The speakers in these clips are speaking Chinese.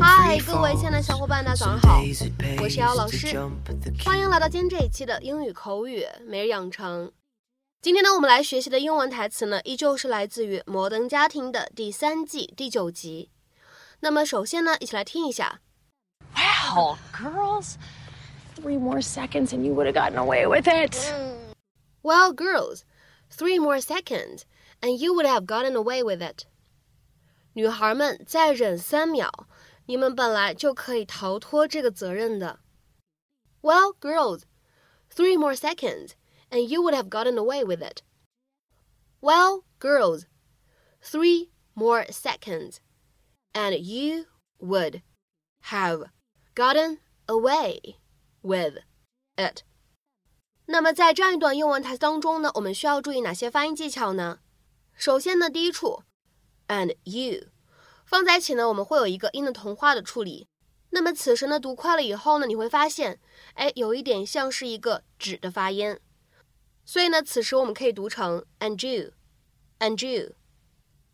嗨各位亲爱的.小伙伴大家早上好我是姚老师欢迎来到今天这一期的英语口语每日养成。今天呢，我们来学习的英文台词呢，依旧是来自于《摩登家庭》的第三季第九集。那么首先呢，一起来听一下。 Wow, girls. Three more seconds and you would have gotten away with it. Well, girls, three more seconds, and you would have gotten away with it. 女孩们，再忍三秒，你们本来就可以逃脱这个责任的。Well, girls, three more seconds, and you would have gotten away with it. Well, girls, three more seconds, and you would have gotten away with it. 那么在这样一段英文台词当中呢，我们需要注意哪些发音技巧呢？首先呢，第一处，and you 放在一起呢，我们会有一个音的同化的处理。那么此时呢，读快了以后呢，你会发现，哎，有一点像是一个指的发音。所以呢，此时我们可以读成 and you，and you。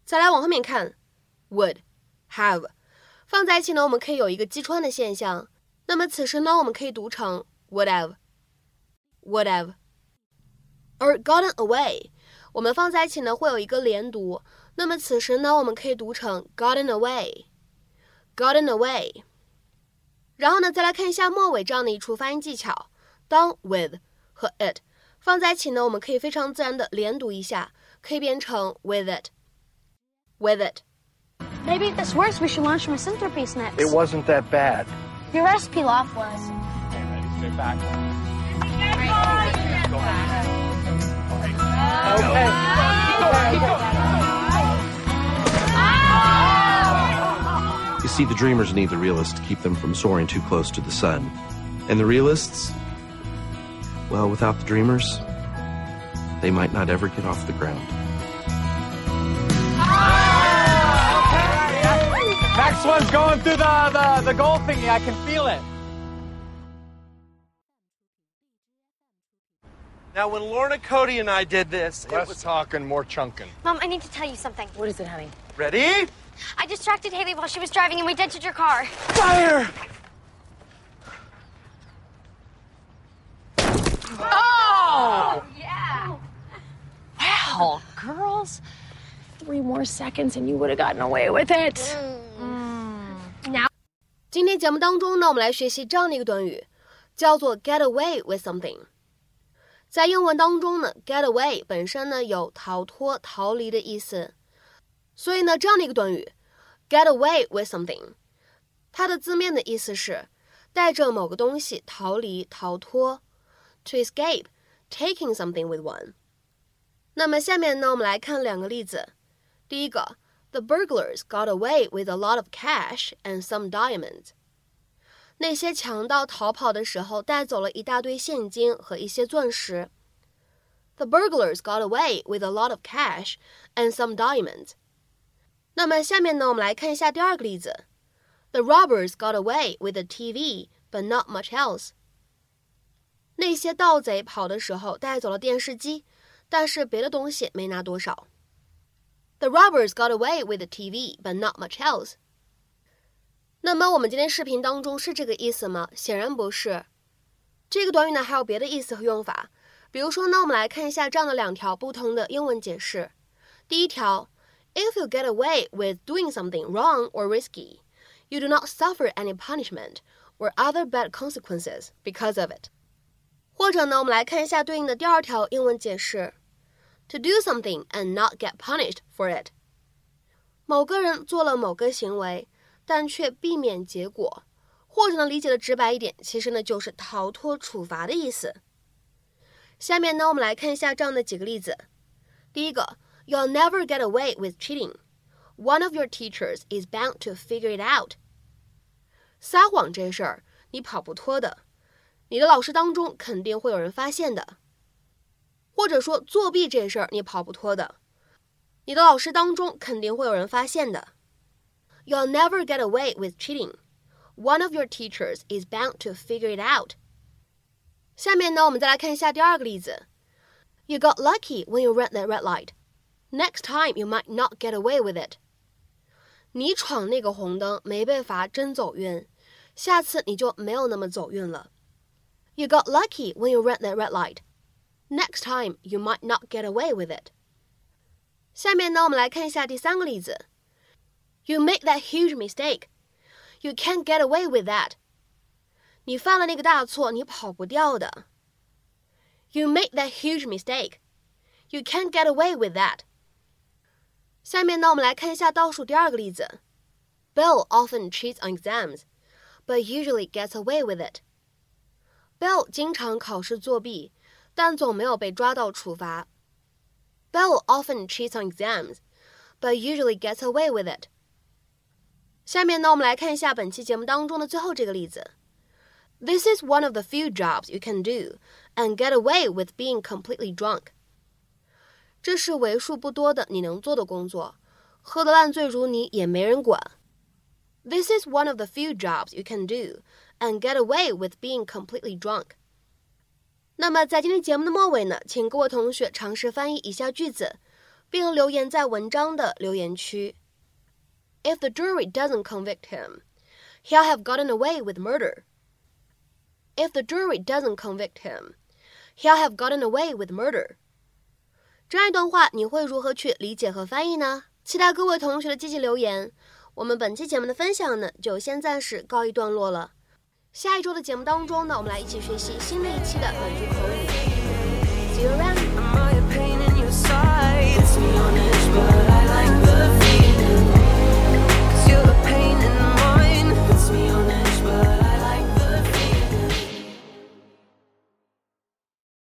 再来往后面看，would have 放在一起呢，我们可以有一个击穿的现象。那么此时呢，我们可以读成 would have。would have。而 gotten away，我们放在一起呢会有一个连读，那么此时呢我们可以读成 gotten away，gotten away。然后呢再来看一下末尾这样的一处发音技巧，当 with 和 it 放在一起呢，我们可以非常自然的连读一下，可以变成 with it，with it。Maybe if this works, we should launch misanthropy next. It wasn't that bad. Your recipe loft was. Okay, ready, sit back. You see, the dreamers need the realists to keep them from soaring too close to the sun. And the realists, well, without the dreamers, they might not ever get off the ground. One's going through the, the, the goal thingy. I can feel it. Now, when Lorna Cody and I did this, it Less was talking, more chunking. Mom, I need to tell you something. What is it, honey? ready. I distracted Haley while she was driving and we dented your car. Fire! Oh yeah. Wow, girls. Three more seconds and you would have gotten away with it. Mm. 今天节目当中呢，我们来学习这样的一个短语，叫做 get away with something。在英文当中呢，get away 本身呢有逃脱、逃离的意思，所以呢，这样的一个短语 get away with something，它的字面的意思是带着某个东西逃离、逃脱，to escape taking something with one。那么下面呢，我们来看两个例子。第一个 ，The burglars got away with a lot of cash and some diamonds。那些强盗逃跑的时候带走了一大堆现金和一些钻石。The burglars got away with a lot of cash and some diamonds。那么下面呢，我们来看一下第二个例子。The robbers got away with a TV, but not much else。那些盗贼跑的时候带走了电视机，但是别的东西没拿多少。 The robbers got away with the TV, but not much else. 那么我们今天视频当中是这个意思吗？显然不是。这个短语呢还有别的意思和用法，比如说呢，我们来看一下这样的两条不同的英文解释。第一条，If you get away with doing something wrong or risky, you do not suffer any punishment or other bad consequences because of it。或者呢，我们来看一下对应的第二条英文解释 ：To do something and not get punished for it。某个人做了某个行为，但却避免结果，或者呢，理解的直白一点，其实呢就是逃脱处罚的意思。下面呢，我们来看一下这样的几个例子。第一个，You'll never get away with cheating. One of your teachers is bound to figure it out. 撒谎这事儿你跑不脱的，你的老师当中肯定会有人发现的。或者说作弊这事儿你跑不脱的，你的老师当中肯定会有人发现的。You'll never get away with cheating. One of your teachers is bound to figure it out. 下面呢，我们再来看一下第二个例子。You got lucky when you ran that red light. Next time you might not get away with it. 你闯那个红灯没被罚，真走运。下次你就没有那么走运了。You got lucky when you ran that red light. Next time you might not get away with it. 下面呢，我们来看一下第三个例子。You made that huge mistake. You can't get away with that. 你犯了那个大错，你跑不掉的。You made that huge mistake. You can't get away with that. 下面呢，我们来看一下倒数第二个例子。Bill often cheats on exams, but usually gets away with it. Bill 经常考试作弊， 但总没有被抓到处罚。Bill often cheats on exams, but usually gets away with it. 下面呢，我们来看一下本期节目当中的最后这个例子。This is one of the few jobs you can do and get away with being completely drunk. 这是为数不多的你能做的工作，喝得烂醉如泥也没人管。This is one of the few jobs you can do and get away with being completely drunk. 那么在今天节目的末尾呢，请各位同学尝试翻译以下句子，并留言在文章的留言区。If the jury doesn't convict him, he'll have gotten away with murder. If the jury doesn't convict him, he'll have gotten away with murder. 这样一段话你会如何去理解和翻译呢？期待各位同学的积极留言。我们本期节目的分享呢，就先暂时告一段落了。下一周的节目当中呢，我们来一起学习新的一期的本句口语。See you around.